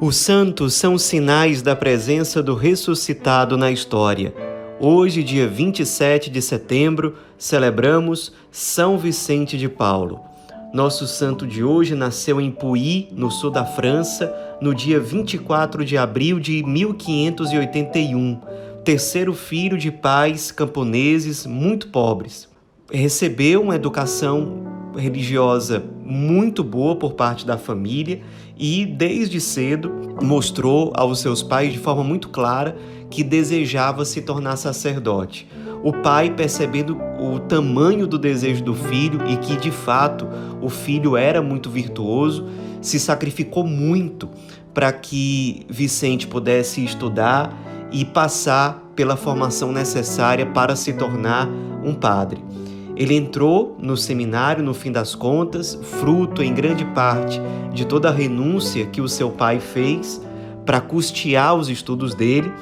Os santos são sinais da presença do ressuscitado na história. Hoje, dia 27 de setembro, celebramos São Vicente de Paulo. Nosso santo de hoje nasceu em Puy, no sul da França, no dia 24 de abril de 1581, terceiro filho de pais camponeses muito pobres. Recebeu uma educação religiosa muito boa por parte da família e, desde cedo, mostrou aos seus pais de forma muito clara que desejava se tornar sacerdote. O pai, percebendo o tamanho do desejo do filho e que de fato o filho era muito virtuoso, se sacrificou muito para que Vicente pudesse estudar e passar pela formação necessária para se tornar um padre. Ele entrou no seminário, no fim das contas, fruto em grande parte de toda a renúncia que o seu pai fez para custear os estudos dele.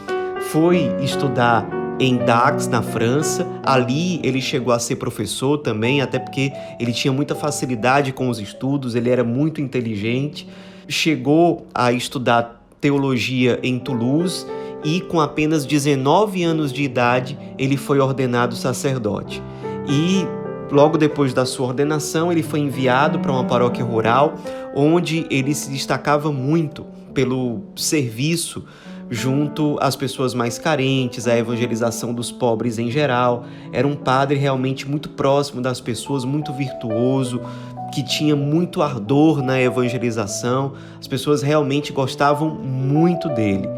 Foi estudar em Dax, na França. Ali ele chegou a ser professor também, até porque ele tinha muita facilidade com os estudos, ele era muito inteligente. Chegou a estudar teologia em Toulouse e, com apenas 19 anos de idade, ele foi ordenado sacerdote e logo depois da sua ordenação ele foi enviado para uma paróquia rural onde ele se destacava muito pelo serviço junto às pessoas mais carentes, à evangelização dos pobres em geral. Era um padre realmente muito próximo das pessoas, muito virtuoso, que tinha muito ardor na evangelização. As pessoas realmente gostavam muito dele.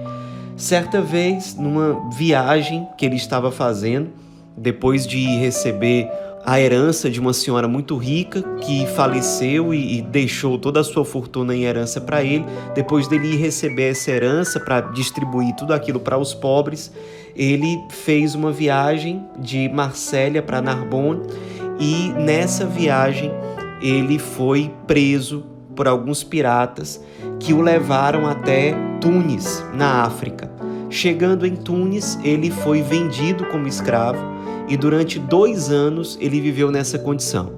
Certa vez, numa viagem que ele estava fazendo, depois de receber a herança de uma senhora muito rica que faleceu e, e deixou toda a sua fortuna em herança para ele. Depois dele receber essa herança para distribuir tudo aquilo para os pobres, ele fez uma viagem de Marsella para Narbonne e nessa viagem ele foi preso por alguns piratas que o levaram até Tunis, na África. Chegando em Tunis, ele foi vendido como escravo e durante dois anos ele viveu nessa condição,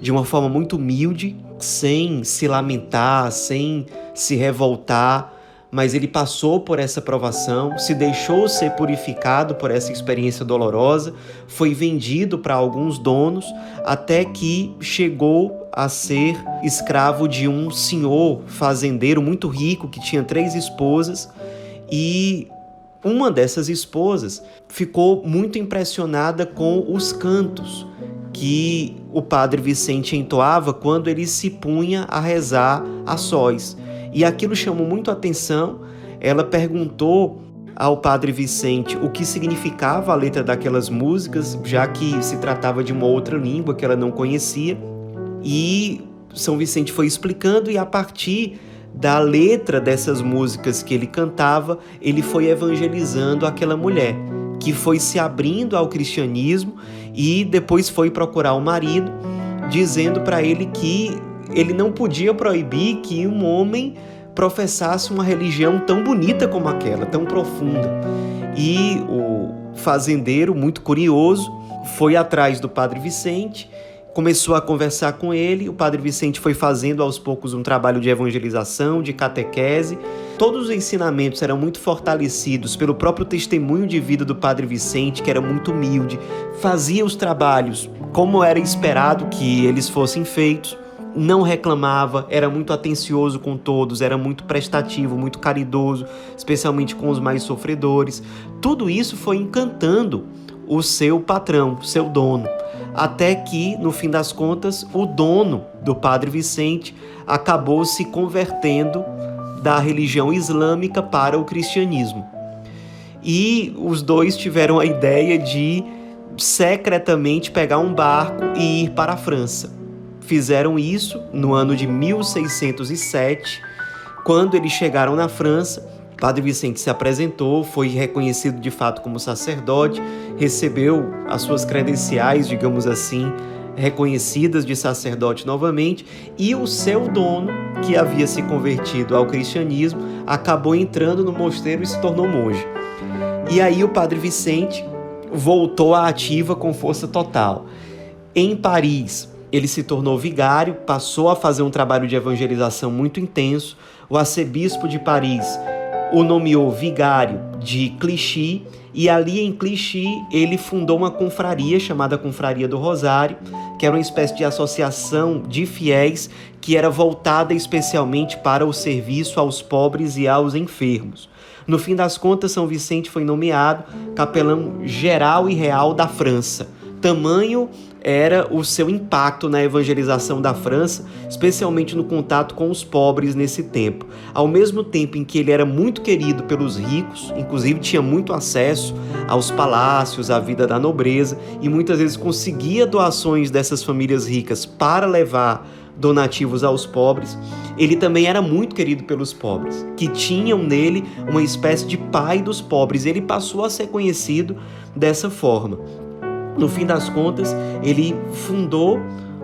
de uma forma muito humilde, sem se lamentar, sem se revoltar, mas ele passou por essa provação, se deixou ser purificado por essa experiência dolorosa, foi vendido para alguns donos, até que chegou a ser escravo de um senhor fazendeiro muito rico que tinha três esposas e uma dessas esposas ficou muito impressionada com os cantos que o padre Vicente entoava quando ele se punha a rezar a sós. E aquilo chamou muito a atenção. Ela perguntou ao padre Vicente o que significava a letra daquelas músicas, já que se tratava de uma outra língua que ela não conhecia. E São Vicente foi explicando, e a partir da letra dessas músicas que ele cantava, ele foi evangelizando aquela mulher, que foi se abrindo ao cristianismo e depois foi procurar o marido, dizendo para ele que ele não podia proibir que um homem professasse uma religião tão bonita como aquela, tão profunda. E o fazendeiro, muito curioso, foi atrás do padre Vicente começou a conversar com ele. O Padre Vicente foi fazendo aos poucos um trabalho de evangelização, de catequese. Todos os ensinamentos eram muito fortalecidos pelo próprio testemunho de vida do Padre Vicente, que era muito humilde, fazia os trabalhos como era esperado que eles fossem feitos. Não reclamava, era muito atencioso com todos, era muito prestativo, muito caridoso, especialmente com os mais sofredores. Tudo isso foi encantando o seu patrão, seu dono até que, no fim das contas, o dono do Padre Vicente acabou se convertendo da religião islâmica para o cristianismo. E os dois tiveram a ideia de secretamente pegar um barco e ir para a França. Fizeram isso no ano de 1607, quando eles chegaram na França Padre Vicente se apresentou, foi reconhecido de fato como sacerdote, recebeu as suas credenciais, digamos assim, reconhecidas de sacerdote novamente, e o seu dono, que havia se convertido ao cristianismo, acabou entrando no mosteiro e se tornou monge. E aí o Padre Vicente voltou à ativa com força total. Em Paris, ele se tornou vigário, passou a fazer um trabalho de evangelização muito intenso, o arcebispo de Paris o nomeou vigário de Clichy e ali em Clichy ele fundou uma confraria chamada Confraria do Rosário, que era uma espécie de associação de fiéis que era voltada especialmente para o serviço aos pobres e aos enfermos. No fim das contas, São Vicente foi nomeado capelão geral e real da França. Tamanho era o seu impacto na evangelização da França, especialmente no contato com os pobres nesse tempo. Ao mesmo tempo em que ele era muito querido pelos ricos, inclusive tinha muito acesso aos palácios, à vida da nobreza e muitas vezes conseguia doações dessas famílias ricas para levar donativos aos pobres, ele também era muito querido pelos pobres, que tinham nele uma espécie de pai dos pobres. Ele passou a ser conhecido dessa forma. No fim das contas, ele fundou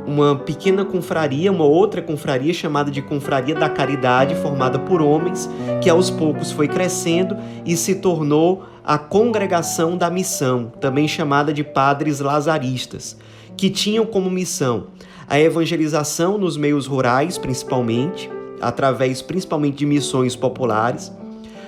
uma pequena confraria, uma outra confraria chamada de Confraria da Caridade, formada por homens, que aos poucos foi crescendo e se tornou a Congregação da Missão, também chamada de Padres Lazaristas, que tinham como missão a evangelização nos meios rurais, principalmente, através principalmente de missões populares,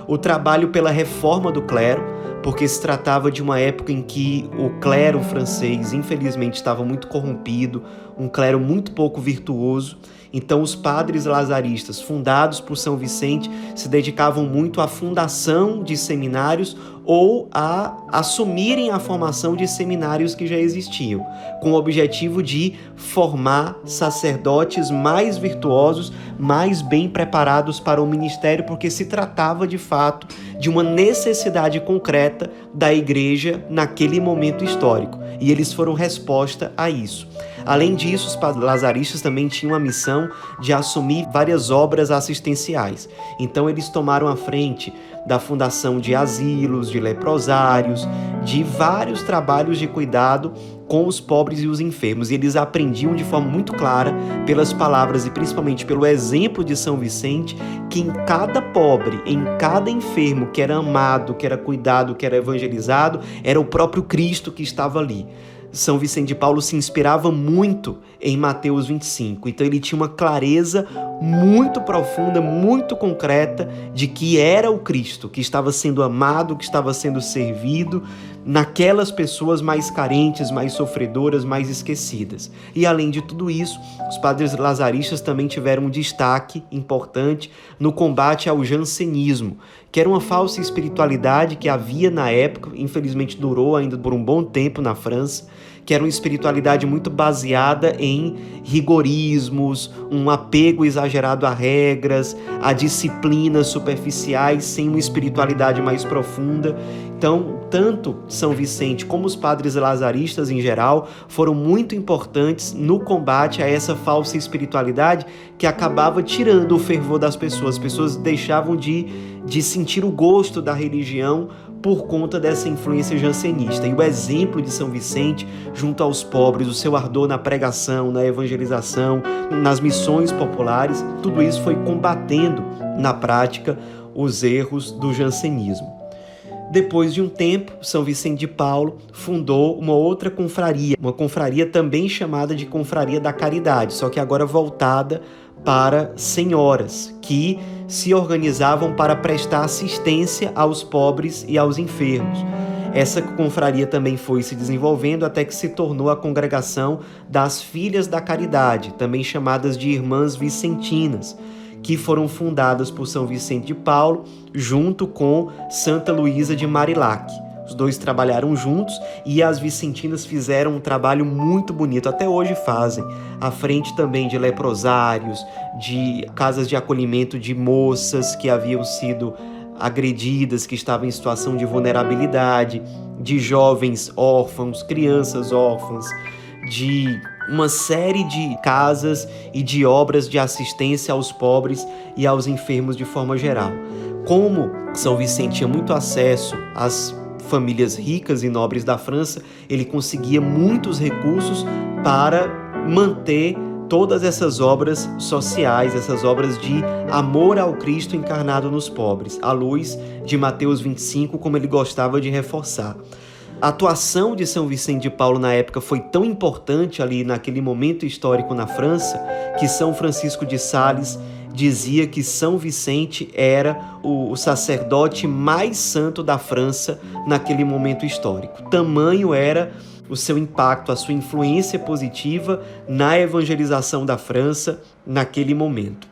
o trabalho pela reforma do clero, porque se tratava de uma época em que o clero francês, infelizmente, estava muito corrompido, um clero muito pouco virtuoso. Então, os padres lazaristas, fundados por São Vicente, se dedicavam muito à fundação de seminários ou a assumirem a formação de seminários que já existiam, com o objetivo de formar sacerdotes mais virtuosos, mais bem preparados para o ministério, porque se tratava de fato de uma necessidade concreta da igreja naquele momento histórico, e eles foram resposta a isso. Além disso, os lazaristas também tinham a missão de assumir várias obras assistenciais. Então, eles tomaram a frente da fundação de asilos, de leprosários, de vários trabalhos de cuidado com os pobres e os enfermos. E eles aprendiam de forma muito clara, pelas palavras e principalmente pelo exemplo de São Vicente, que em cada pobre, em cada enfermo que era amado, que era cuidado, que era evangelizado, era o próprio Cristo que estava ali. São Vicente de Paulo se inspirava muito em Mateus 25. Então ele tinha uma clareza muito profunda, muito concreta de que era o Cristo que estava sendo amado, que estava sendo servido naquelas pessoas mais carentes, mais sofredoras, mais esquecidas. E além de tudo isso, os padres lazaristas também tiveram um destaque importante no combate ao jansenismo, que era uma falsa espiritualidade que havia na época, infelizmente durou ainda por um bom tempo na França que era uma espiritualidade muito baseada em rigorismos, um apego exagerado a regras, a disciplinas superficiais, sem uma espiritualidade mais profunda. Então, tanto São Vicente como os padres lazaristas em geral foram muito importantes no combate a essa falsa espiritualidade que acabava tirando o fervor das pessoas. As pessoas deixavam de, de sentir o gosto da religião por conta dessa influência jansenista. E o exemplo de São Vicente junto aos pobres, o seu ardor na pregação, na evangelização, nas missões populares, tudo isso foi combatendo na prática os erros do jansenismo. Depois de um tempo, São Vicente de Paulo fundou uma outra confraria, uma confraria também chamada de Confraria da Caridade, só que agora voltada para senhoras que se organizavam para prestar assistência aos pobres e aos enfermos. Essa confraria também foi se desenvolvendo até que se tornou a congregação das Filhas da Caridade, também chamadas de Irmãs Vicentinas, que foram fundadas por São Vicente de Paulo junto com Santa Luísa de Marilac. Os dois trabalharam juntos e as vicentinas fizeram um trabalho muito bonito, até hoje fazem, à frente também de leprosários, de casas de acolhimento de moças que haviam sido agredidas, que estavam em situação de vulnerabilidade, de jovens órfãos, crianças órfãs, de uma série de casas e de obras de assistência aos pobres e aos enfermos de forma geral. Como São Vicente tinha muito acesso às famílias ricas e nobres da França, ele conseguia muitos recursos para manter todas essas obras sociais, essas obras de amor ao Cristo encarnado nos pobres, à luz de Mateus 25, como ele gostava de reforçar. A atuação de São Vicente de Paulo na época foi tão importante ali naquele momento histórico na França que São Francisco de Sales dizia que São Vicente era o, o sacerdote mais santo da França naquele momento histórico. Tamanho era o seu impacto, a sua influência positiva na evangelização da França naquele momento.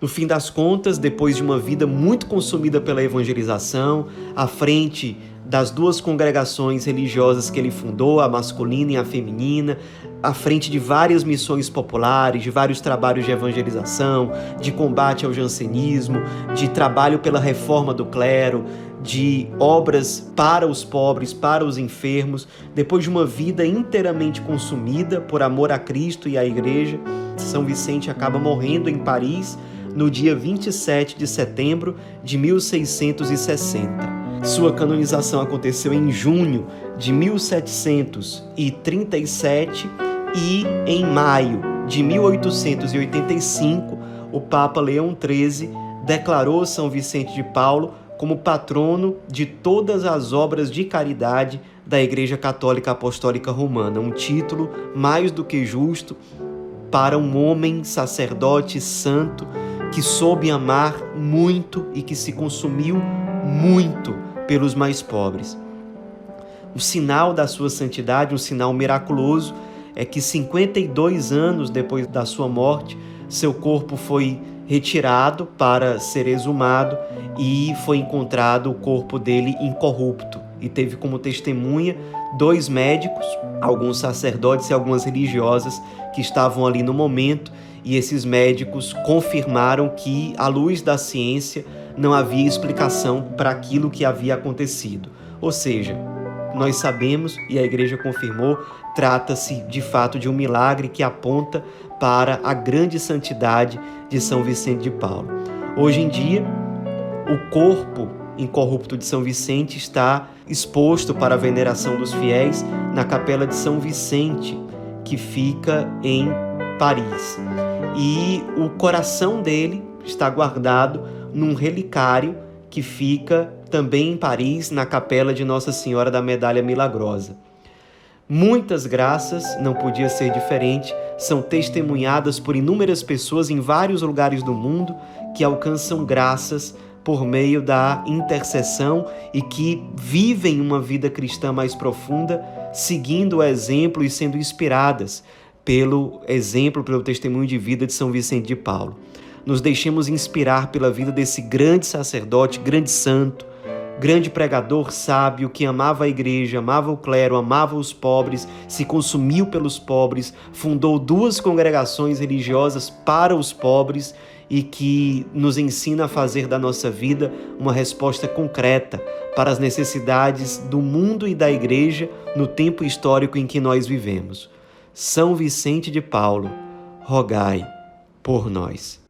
No fim das contas, depois de uma vida muito consumida pela evangelização, à frente das duas congregações religiosas que ele fundou, a masculina e a feminina, à frente de várias missões populares, de vários trabalhos de evangelização, de combate ao jansenismo, de trabalho pela reforma do clero, de obras para os pobres, para os enfermos, depois de uma vida inteiramente consumida por amor a Cristo e à Igreja, São Vicente acaba morrendo em Paris no dia 27 de setembro de 1660. Sua canonização aconteceu em junho de 1737 e em maio de 1885, o Papa Leão XIII declarou São Vicente de Paulo como patrono de todas as obras de caridade da Igreja Católica Apostólica Romana, um título mais do que justo para um homem sacerdote santo que soube amar muito e que se consumiu muito pelos mais pobres. O sinal da sua santidade, um sinal miraculoso, é que 52 anos depois da sua morte, seu corpo foi retirado para ser exumado e foi encontrado o corpo dele incorrupto. E teve como testemunha dois médicos, alguns sacerdotes e algumas religiosas que estavam ali no momento, e esses médicos confirmaram que, à luz da ciência, não havia explicação para aquilo que havia acontecido. Ou seja, nós sabemos, e a igreja confirmou, trata-se de fato de um milagre que aponta para a grande santidade de São Vicente de Paulo. Hoje em dia, o corpo incorrupto de São Vicente está exposto para a veneração dos fiéis na capela de São Vicente, que fica em Paris. E o coração dele está guardado num relicário que fica também em Paris, na capela de Nossa Senhora da Medalha Milagrosa. Muitas graças, não podia ser diferente, são testemunhadas por inúmeras pessoas em vários lugares do mundo que alcançam graças por meio da intercessão e que vivem uma vida cristã mais profunda, seguindo o exemplo e sendo inspiradas pelo exemplo, pelo testemunho de vida de São Vicente de Paulo. Nos deixemos inspirar pela vida desse grande sacerdote, grande santo, grande pregador sábio que amava a igreja, amava o clero, amava os pobres, se consumiu pelos pobres, fundou duas congregações religiosas para os pobres e que nos ensina a fazer da nossa vida uma resposta concreta para as necessidades do mundo e da igreja no tempo histórico em que nós vivemos. São Vicente de Paulo, rogai por nós.